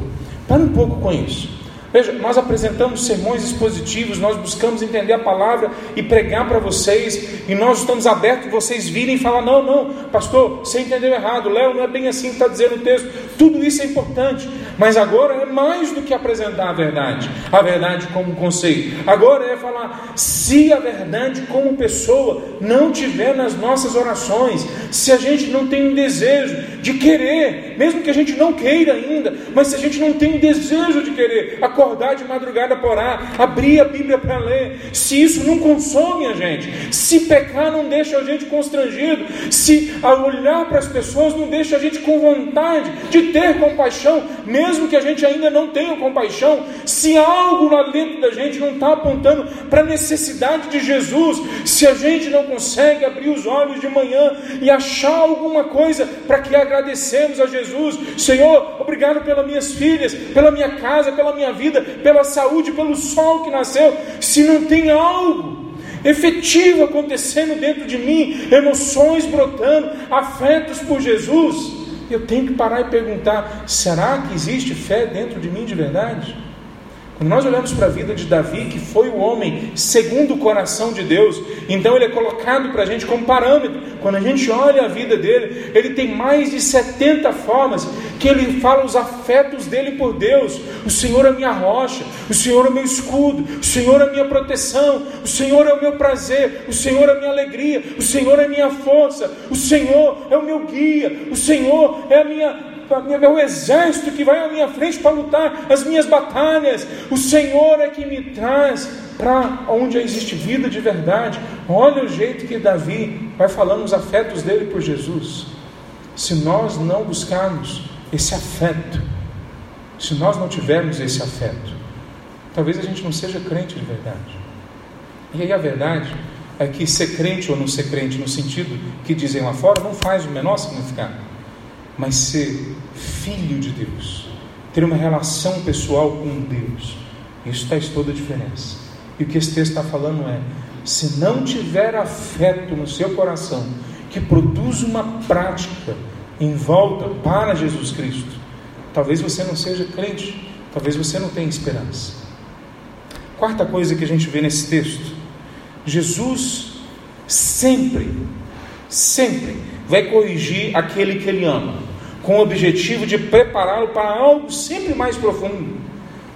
para um pouco com isso. Veja, nós apresentamos sermões expositivos, nós buscamos entender a palavra e pregar para vocês, e nós estamos abertos, vocês virem e falar: não, não, pastor, você entendeu errado, Léo, não é bem assim que está dizendo o texto. Tudo isso é importante, mas agora é mais do que apresentar a verdade, a verdade como conceito. Agora é falar: se a verdade como pessoa não tiver nas nossas orações, se a gente não tem um desejo de querer, mesmo que a gente não queira ainda, mas se a gente não tem um desejo de querer, acordar de madrugada para orar, abrir a Bíblia para ler, se isso não consome a gente, se pecar não deixa a gente constrangido, se olhar para as pessoas não deixa a gente com vontade de ter compaixão, mesmo que a gente ainda não tenha compaixão, se algo lá dentro da gente não está apontando para a necessidade de Jesus, se a gente não consegue abrir os olhos de manhã e achar alguma coisa para que agradecemos a Jesus, Senhor, obrigado pelas minhas filhas, pela minha casa, pela minha vida vida, pela saúde, pelo sol que nasceu, se não tem algo efetivo acontecendo dentro de mim, emoções brotando, afetos por Jesus, eu tenho que parar e perguntar: será que existe fé dentro de mim de verdade? Quando nós olhamos para a vida de Davi, que foi o homem segundo o coração de Deus, então ele é colocado para a gente como parâmetro. Quando a gente olha a vida dele, ele tem mais de 70 formas que ele fala os afetos dele por Deus. O Senhor é minha rocha, o Senhor é meu escudo, o Senhor é minha proteção, o Senhor é o meu prazer, o Senhor é a minha alegria, o Senhor é minha força, o Senhor é o meu guia, o Senhor é a minha é o exército que vai à minha frente para lutar as minhas batalhas. O Senhor é que me traz para onde existe vida de verdade. Olha o jeito que Davi vai falando os afetos dele por Jesus. Se nós não buscarmos esse afeto, se nós não tivermos esse afeto, talvez a gente não seja crente de verdade. E aí a verdade é que ser crente ou não ser crente, no sentido que dizem lá fora, não faz o menor significado mas ser filho de Deus, ter uma relação pessoal com Deus, isso faz toda a diferença. E o que esse texto está falando é: se não tiver afeto no seu coração, que produz uma prática em volta para Jesus Cristo, talvez você não seja crente, talvez você não tenha esperança. Quarta coisa que a gente vê nesse texto: Jesus sempre, sempre vai corrigir aquele que ele ama com o objetivo de prepará-lo para algo sempre mais profundo.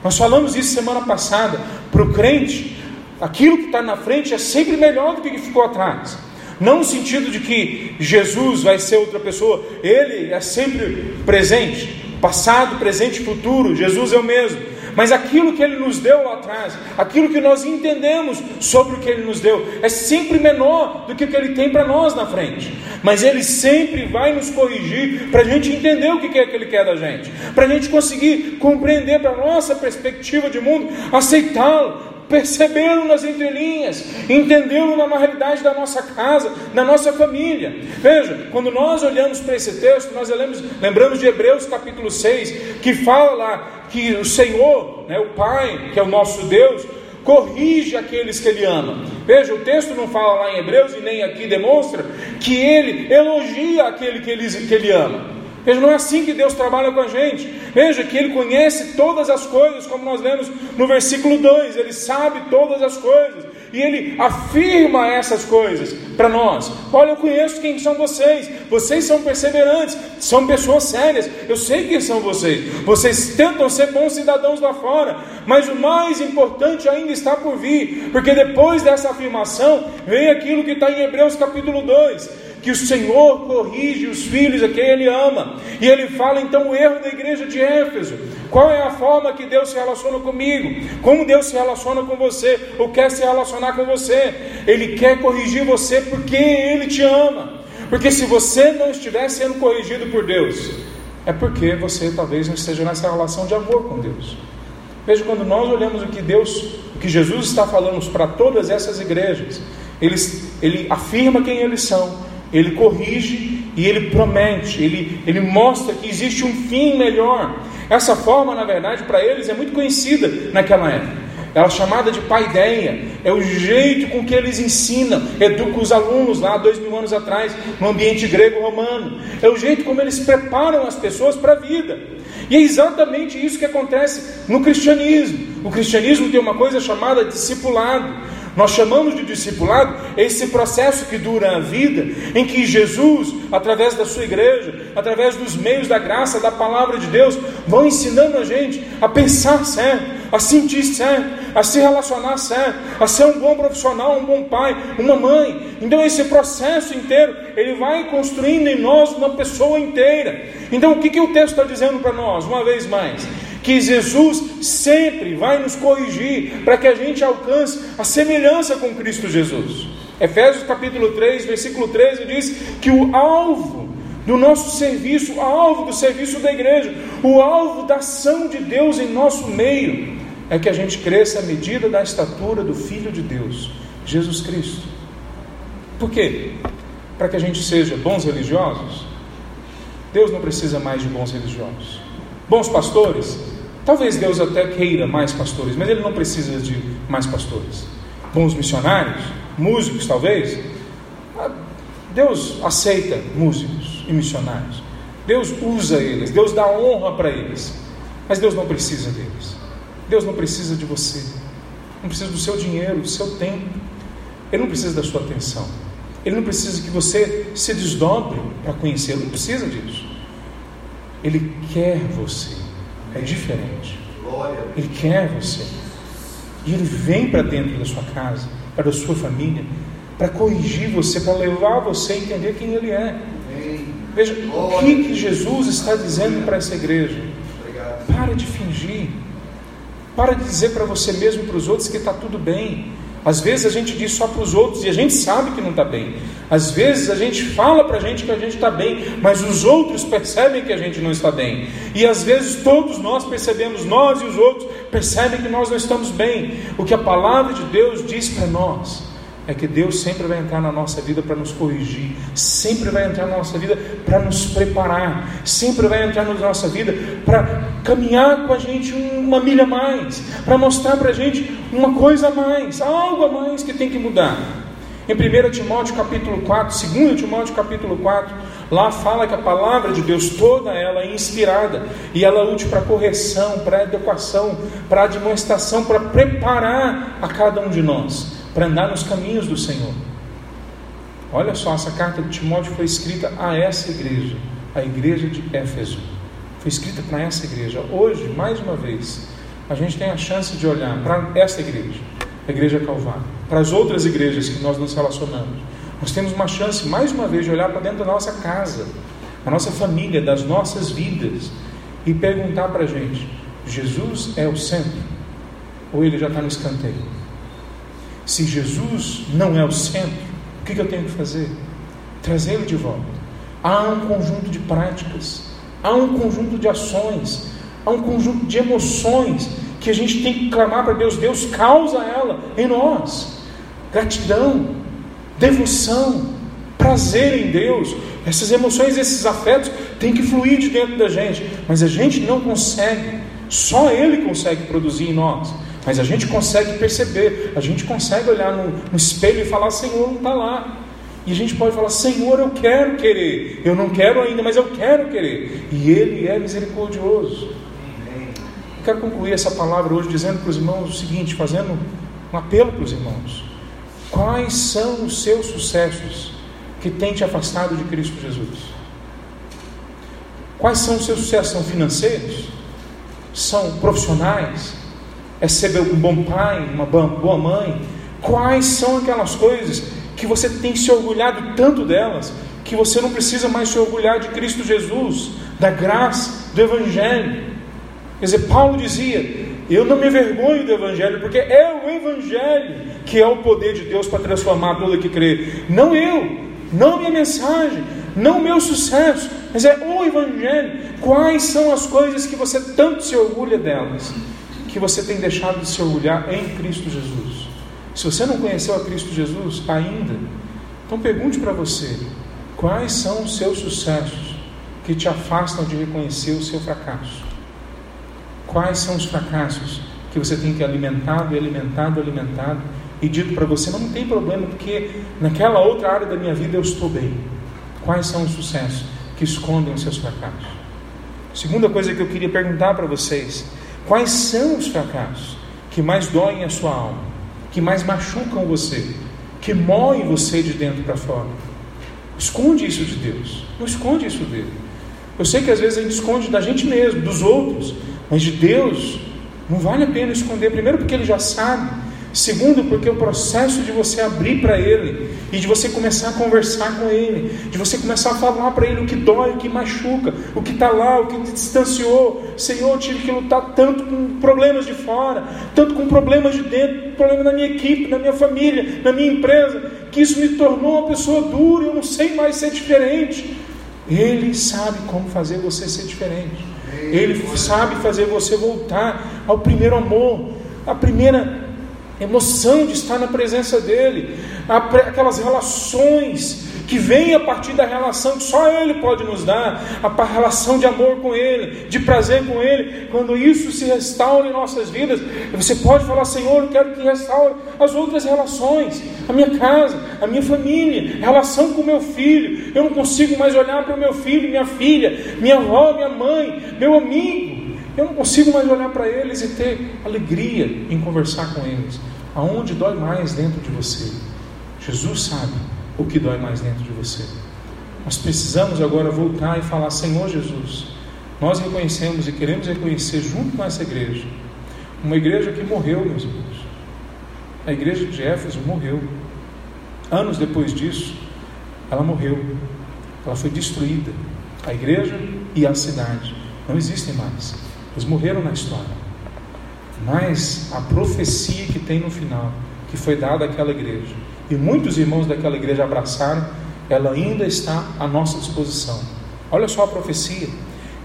Nós falamos isso semana passada. Para o crente, aquilo que está na frente é sempre melhor do que o que ficou atrás. Não no sentido de que Jesus vai ser outra pessoa, ele é sempre presente, passado, presente e futuro. Jesus é o mesmo mas aquilo que Ele nos deu lá atrás, aquilo que nós entendemos sobre o que Ele nos deu, é sempre menor do que o que Ele tem para nós na frente. Mas Ele sempre vai nos corrigir para a gente entender o que é que Ele quer da gente, para a gente conseguir compreender para a nossa perspectiva de mundo, aceitá-lo, percebê-lo nas entrelinhas, entendê-lo na realidade da nossa casa, da nossa família. Veja, quando nós olhamos para esse texto, nós lembramos, lembramos de Hebreus capítulo 6, que fala lá que o Senhor, né, o Pai, que é o nosso Deus, corrige aqueles que Ele ama. Veja, o texto não fala lá em Hebreus e nem aqui demonstra que Ele elogia aquele que Ele, que ele ama. Veja, não é assim que Deus trabalha com a gente. Veja que Ele conhece todas as coisas, como nós lemos no versículo 2, Ele sabe todas as coisas e ele afirma essas coisas para nós. Olha, eu conheço quem são vocês. Vocês são perseverantes, são pessoas sérias. Eu sei quem são vocês. Vocês tentam ser bons cidadãos lá fora, mas o mais importante ainda está por vir, porque depois dessa afirmação vem aquilo que está em Hebreus capítulo 2 que o Senhor corrige os filhos a quem Ele ama. E ele fala então o erro da igreja de Éfeso. Qual é a forma que Deus se relaciona comigo? Como Deus se relaciona com você? Ou quer se relacionar com você? Ele quer corrigir você porque Ele te ama. Porque se você não estiver sendo corrigido por Deus, é porque você talvez não esteja nessa relação de amor com Deus. Veja, quando nós olhamos o que Deus, o que Jesus está falando para todas essas igrejas, ele, ele afirma quem eles são, ele corrige e ele promete, ele, ele mostra que existe um fim melhor. Essa forma, na verdade, para eles é muito conhecida naquela época. Ela é chamada de paideia, é o jeito com que eles ensinam, educam os alunos lá dois mil anos atrás, no ambiente grego-romano, é o jeito como eles preparam as pessoas para a vida. E é exatamente isso que acontece no cristianismo. O cristianismo tem uma coisa chamada discipulado. Nós chamamos de discipulado esse processo que dura a vida, em que Jesus, através da sua igreja, através dos meios da graça, da palavra de Deus, vão ensinando a gente a pensar certo, a sentir certo, a se relacionar certo, a ser um bom profissional, um bom pai, uma mãe. Então esse processo inteiro, ele vai construindo em nós uma pessoa inteira. Então o que, que o texto está dizendo para nós, uma vez mais? Que Jesus sempre vai nos corrigir para que a gente alcance a semelhança com Cristo Jesus. Efésios capítulo 3, versículo 13 diz que o alvo do nosso serviço, o alvo do serviço da igreja, o alvo da ação de Deus em nosso meio, é que a gente cresça à medida da estatura do Filho de Deus, Jesus Cristo. Por quê? Para que a gente seja bons religiosos? Deus não precisa mais de bons religiosos. Bons pastores? Talvez Deus até queira mais pastores, mas Ele não precisa de mais pastores. Bons missionários? Músicos, talvez? Ah, Deus aceita músicos e missionários. Deus usa eles, Deus dá honra para eles. Mas Deus não precisa deles. Deus não precisa de você. Não precisa do seu dinheiro, do seu tempo. Ele não precisa da sua atenção. Ele não precisa que você se desdobre para conhecê-lo. Não precisa disso. Ele quer você. É diferente. Ele quer você. E ele vem para dentro da sua casa, para a sua família, para corrigir você, para levar você a entender quem ele é. Veja, o que, que Jesus está dizendo para essa igreja? Para de fingir. Para de dizer para você mesmo e para os outros que está tudo bem. Às vezes a gente diz só para os outros e a gente sabe que não está bem. Às vezes a gente fala para a gente que a gente está bem, mas os outros percebem que a gente não está bem. E às vezes todos nós percebemos, nós e os outros percebem que nós não estamos bem. O que a palavra de Deus diz para nós é que Deus sempre vai entrar na nossa vida para nos corrigir, sempre vai entrar na nossa vida para nos preparar, sempre vai entrar na nossa vida para caminhar com a gente uma milha a mais, para mostrar para a gente uma coisa a mais, algo a mais que tem que mudar. Em 1 Timóteo capítulo 4, 2 Timóteo capítulo 4, lá fala que a palavra de Deus toda ela é inspirada e ela é útil para correção, para educação, para demonstração, para preparar a cada um de nós para andar nos caminhos do Senhor. Olha só, essa carta de Timóteo foi escrita a essa igreja, a igreja de Éfeso. Foi escrita para essa igreja. Hoje, mais uma vez, a gente tem a chance de olhar para essa igreja, a igreja Calvário, para as outras igrejas que nós nos relacionamos. Nós temos uma chance, mais uma vez, de olhar para dentro da nossa casa, da nossa família, das nossas vidas e perguntar para a gente: Jesus é o centro? Ou ele já está no escanteio? Se Jesus não é o centro, o que eu tenho que fazer? Trazê-lo de volta. Há um conjunto de práticas, há um conjunto de ações, há um conjunto de emoções que a gente tem que clamar para Deus. Deus causa ela em nós. Gratidão, devoção, prazer em Deus. Essas emoções, esses afetos têm que fluir de dentro da gente, mas a gente não consegue. Só Ele consegue produzir em nós. Mas a gente consegue perceber, a gente consegue olhar no, no espelho e falar: Senhor, não está lá. E a gente pode falar: Senhor, eu quero querer. Eu não quero ainda, mas eu quero querer. E Ele é misericordioso. Eu quero concluir essa palavra hoje dizendo para os irmãos o seguinte, fazendo um apelo para os irmãos. Quais são os seus sucessos que têm te afastado de Cristo Jesus? Quais são os seus sucessos? São financeiros? São profissionais? É ser um bom pai, uma boa mãe? Quais são aquelas coisas que você tem se orgulhado tanto delas, que você não precisa mais se orgulhar de Cristo Jesus, da graça, do Evangelho? Quer dizer, Paulo dizia: Eu não me vergonho do Evangelho, porque é o Evangelho que é o poder de Deus para transformar todo que crê. Não eu, não minha mensagem, não o meu sucesso, mas é o Evangelho. Quais são as coisas que você tanto se orgulha delas, que você tem deixado de se orgulhar em Cristo Jesus? Se você não conheceu a Cristo Jesus ainda, então pergunte para você: quais são os seus sucessos que te afastam de reconhecer o seu fracasso? Quais são os fracassos que você tem que alimentado alimentado alimentado e dito para você: não tem problema, porque naquela outra área da minha vida eu estou bem? Quais são os sucessos que escondem os seus fracassos? Segunda coisa que eu queria perguntar para vocês: quais são os fracassos que mais doem a sua alma? que mais machucam você, que moem você de dentro para fora. Esconde isso de Deus, não esconde isso dele. Eu sei que às vezes a gente esconde da gente mesmo, dos outros, mas de Deus não vale a pena esconder, primeiro porque ele já sabe, Segundo, porque o processo de você abrir para Ele e de você começar a conversar com Ele, de você começar a falar para Ele o que dói, o que machuca, o que está lá, o que te distanciou. Senhor, eu tive que lutar tanto com problemas de fora, tanto com problemas de dentro, problema na minha equipe, na minha família, na minha empresa, que isso me tornou uma pessoa dura, eu não sei mais ser diferente. Ele sabe como fazer você ser diferente. Ele sabe fazer você voltar ao primeiro amor, a primeira emoção de estar na presença dEle, aquelas relações que vêm a partir da relação que só Ele pode nos dar, a relação de amor com Ele, de prazer com Ele. Quando isso se restaura em nossas vidas, você pode falar: Senhor, eu quero que restaure as outras relações, a minha casa, a minha família, relação com meu filho. Eu não consigo mais olhar para o meu filho, minha filha, minha avó, minha mãe, meu amigo. Eu não consigo mais olhar para eles e ter alegria em conversar com eles. Aonde dói mais dentro de você? Jesus sabe o que dói mais dentro de você. Nós precisamos agora voltar e falar: Senhor Jesus, nós reconhecemos e queremos reconhecer junto com essa igreja, uma igreja que morreu, meus irmãos. A igreja de Éfeso morreu. Anos depois disso, ela morreu. Ela foi destruída. A igreja e a cidade não existem mais. Eles morreram na história. Mas a profecia que tem no final, que foi dada àquela igreja, e muitos irmãos daquela igreja abraçaram, ela ainda está à nossa disposição. Olha só a profecia.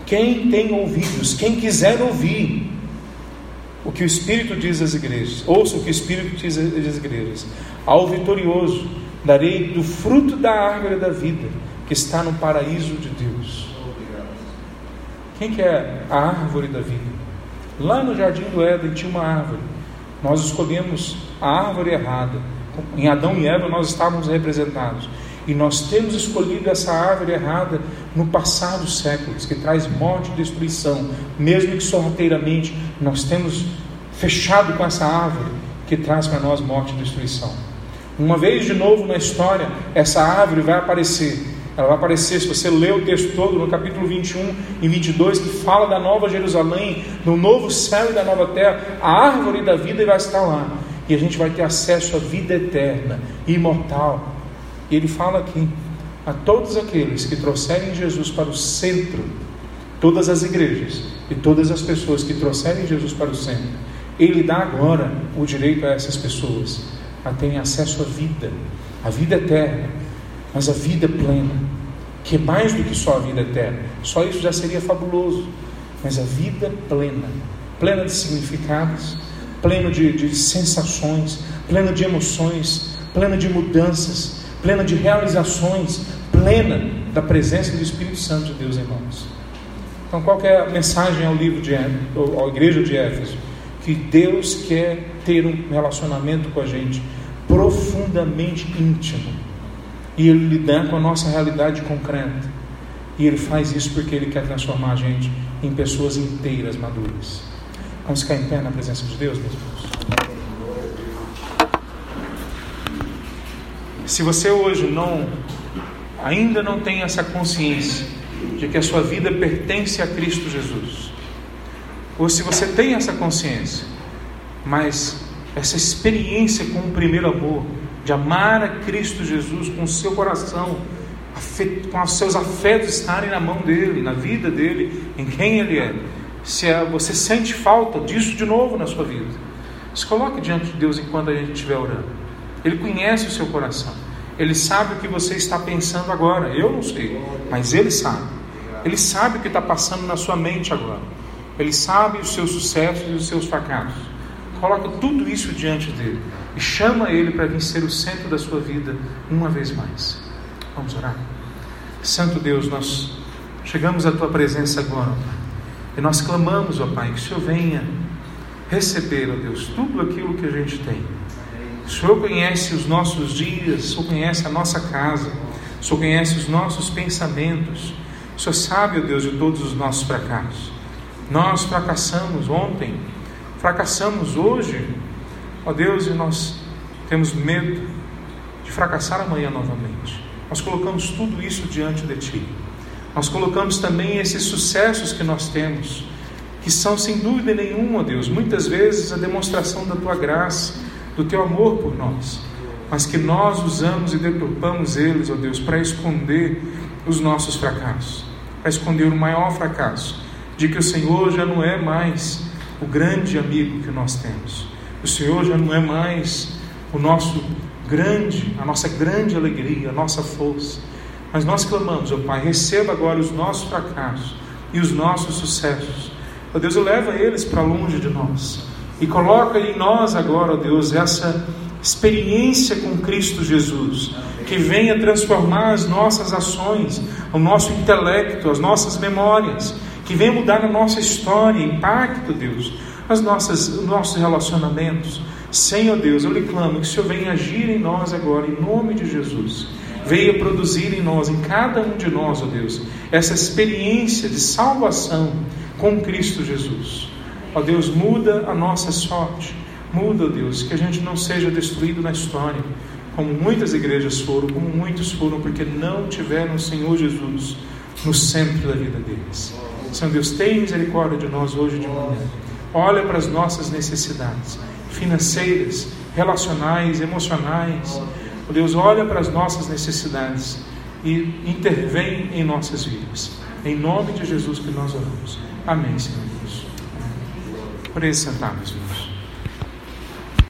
Quem tem ouvidos, quem quiser ouvir o que o Espírito diz às igrejas, ouça o que o Espírito diz às igrejas. Ao vitorioso darei do fruto da árvore da vida, que está no paraíso de Deus. Quem que é a árvore da vida? Lá no jardim do Éden tinha uma árvore. Nós escolhemos a árvore errada. Em Adão e Eva nós estávamos representados. E nós temos escolhido essa árvore errada no passado séculos, que traz morte e destruição, mesmo que sorrateiramente nós temos fechado com essa árvore que traz para nós morte e destruição. Uma vez de novo na história, essa árvore vai aparecer ela vai aparecer, se você ler o texto todo, no capítulo 21 e 22, que fala da nova Jerusalém, do novo céu e da nova terra, a árvore da vida vai estar lá. E a gente vai ter acesso à vida eterna, imortal. E ele fala aqui: a todos aqueles que trouxerem Jesus para o centro, todas as igrejas e todas as pessoas que trouxerem Jesus para o centro, ele dá agora o direito a essas pessoas a terem acesso à vida, à vida eterna mas a vida plena, que é mais do que só a vida eterna. Só isso já seria fabuloso. Mas a vida plena, plena de significados, plena de, de sensações, plena de emoções, plena de mudanças, plena de realizações, plena da presença do Espírito Santo de Deus, irmãos. Então, qual é a mensagem ao livro de à igreja de Éfeso? Que Deus quer ter um relacionamento com a gente profundamente íntimo E Ele lidar com a nossa realidade concreta. E Ele faz isso porque Ele quer transformar a gente em pessoas inteiras, maduras. Vamos ficar em pé na presença de Deus, meus irmãos? Se você hoje não ainda não tem essa consciência de que a sua vida pertence a Cristo Jesus, ou se você tem essa consciência, mas essa experiência com o primeiro amor, de amar a Cristo Jesus com o seu coração, com os seus afetos estarem na mão dele, na vida dele, em quem ele é. Se é, você sente falta disso de novo na sua vida, se coloque diante de Deus enquanto a gente estiver orando. Ele conhece o seu coração. Ele sabe o que você está pensando agora. Eu não sei, mas ele sabe. Ele sabe o que está passando na sua mente agora. Ele sabe os seus sucessos e os seus fracassos. Coloca tudo isso diante dele e chama ele para vir ser o centro da sua vida uma vez mais. Vamos orar. Santo Deus, nós chegamos à tua presença agora, e nós clamamos, ó Pai, que o Senhor venha receber, ó Deus, tudo aquilo que a gente tem. O Senhor conhece os nossos dias, o Senhor conhece a nossa casa, o Senhor conhece os nossos pensamentos, o Senhor sabe, ó Deus, de todos os nossos fracassos. Nós fracassamos ontem, fracassamos hoje, ó Deus, e nós temos medo de fracassar amanhã novamente. Nós colocamos tudo isso diante de Ti. Nós colocamos também esses sucessos que nós temos, que são sem dúvida nenhuma, Deus, muitas vezes a demonstração da Tua graça, do Teu amor por nós, mas que nós usamos e deturpamos eles, ó Deus, para esconder os nossos fracassos, para esconder o maior fracasso, de que o Senhor já não é mais o grande amigo que nós temos. O Senhor já não é mais o nosso grande, a nossa grande alegria, a nossa força. Mas nós clamamos, ó Pai, receba agora os nossos fracassos e os nossos sucessos. Ó Deus, leva eles para longe de nós. E coloca em nós agora, ó Deus, essa experiência com Cristo Jesus, que venha transformar as nossas ações, o nosso intelecto, as nossas memórias, que venha mudar a nossa história, impacto, Deus, as nossas, os nossos relacionamentos. Senhor Deus, eu lhe clamo que o Senhor venha agir em nós agora, em nome de Jesus. Venha produzir em nós, em cada um de nós, ó Deus, essa experiência de salvação com Cristo Jesus. Ó Deus, muda a nossa sorte. Muda, Deus, que a gente não seja destruído na história, como muitas igrejas foram, como muitos foram, porque não tiveram o Senhor Jesus no centro da vida deles. Senhor Deus, tem misericórdia de nós hoje de manhã. Olha para as nossas necessidades financeiras, relacionais, emocionais. Oh Deus, olha para as nossas necessidades e intervém em nossas vidas. Em nome de Jesus que nós oramos. Amém, Senhor Deus. Por isso, sentados, irmãos.